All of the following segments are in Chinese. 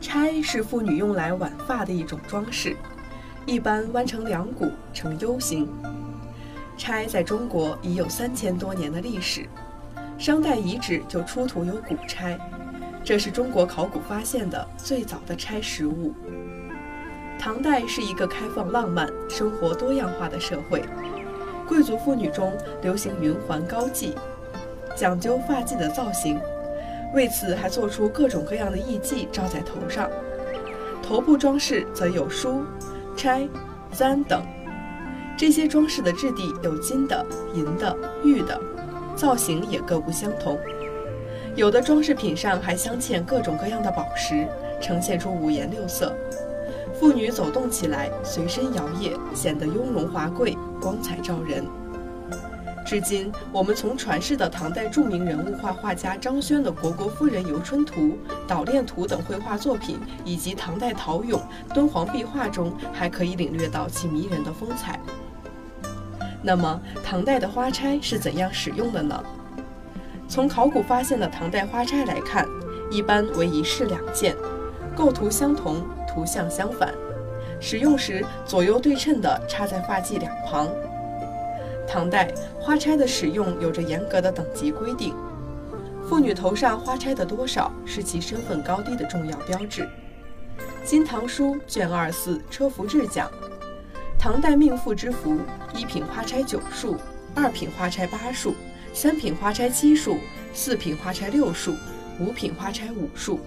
钗是妇女用来挽发的一种装饰，一般弯成两股，呈 U 形。钗在中国已有三千多年的历史，商代遗址就出土有古钗，这是中国考古发现的最早的钗实物。唐代是一个开放、浪漫、生活多样化的社会，贵族妇女中流行云环高髻，讲究发髻的造型。为此，还做出各种各样的艺伎罩在头上。头部装饰则有梳、钗、簪等。这些装饰的质地有金的、银的、玉的，造型也各不相同。有的装饰品上还镶嵌各种各样的宝石，呈现出五颜六色。妇女走动起来，随身摇曳，显得雍容华贵、光彩照人。至今，我们从传世的唐代著名人物画画家张轩的《虢国夫人游春图》《捣练图》等绘画作品，以及唐代陶俑、敦煌壁画中，还可以领略到其迷人的风采。那么，唐代的花钗是怎样使用的呢？从考古发现的唐代花钗来看，一般为一式两件，构图相同，图像相反，使用时左右对称地插在发髻两旁。唐代花钗的使用有着严格的等级规定，妇女头上花钗的多少是其身份高低的重要标志。《金唐书》卷二四《车服志》讲，唐代命妇之服，一品花钗九束，二品花钗八束，三品花钗七束，四品花钗六束，五品花钗五束。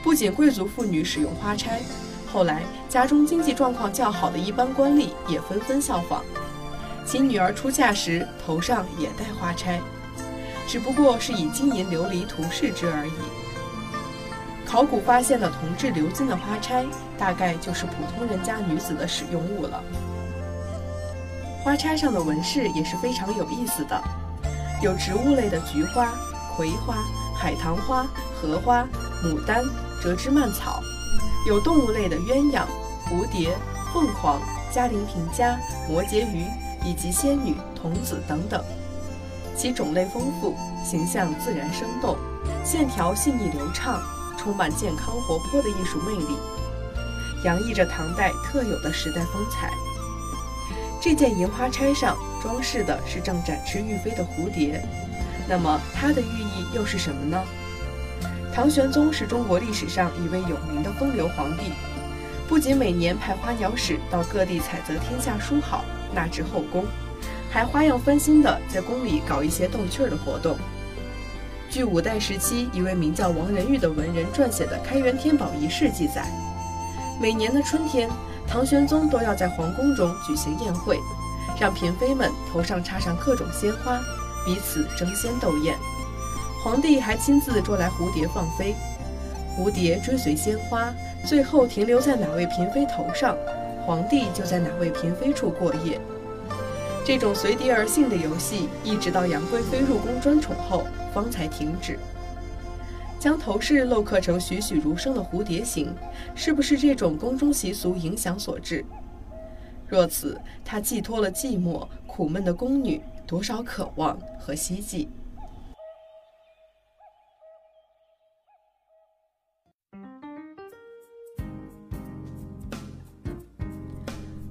不仅贵族妇女使用花钗，后来家中经济状况较好的一般官吏也纷纷效仿。其女儿出嫁时，头上也戴花钗，只不过是以金银琉璃涂饰之而已。考古发现的铜制鎏金的花钗，大概就是普通人家女子的使用物了。花钗上的纹饰也是非常有意思的，有植物类的菊花、葵花、海棠花、荷花、牡丹、折枝蔓草；有动物类的鸳鸯、蝴蝶、凤凰、嘉陵平家、摩羯鱼。以及仙女、童子等等，其种类丰富，形象自然生动，线条细腻流畅，充满健康活泼的艺术魅力，洋溢着唐代特有的时代风采。这件银花钗上装饰的是正展翅欲飞的蝴蝶，那么它的寓意又是什么呢？唐玄宗是中国历史上一位有名的风流皇帝，不仅每年派花鸟使到各地采择天下书好。纳至后宫，还花样翻新的在宫里搞一些逗趣儿的活动。据五代时期一位名叫王仁玉的文人撰写的《开元天宝仪式》记载，每年的春天，唐玄宗都要在皇宫中举行宴会，让嫔妃们头上插上各种鲜花，彼此争先斗艳。皇帝还亲自捉来蝴蝶放飞，蝴蝶追随鲜花，最后停留在哪位嫔妃头上。皇帝就在哪位嫔妃处过夜，这种随蝶而兴的游戏，一直到杨贵妃入宫专宠后方才停止。将头饰镂刻成栩栩如生的蝴蝶形，是不是这种宫中习俗影响所致？若此，它寄托了寂寞苦闷的宫女多少渴望和希冀。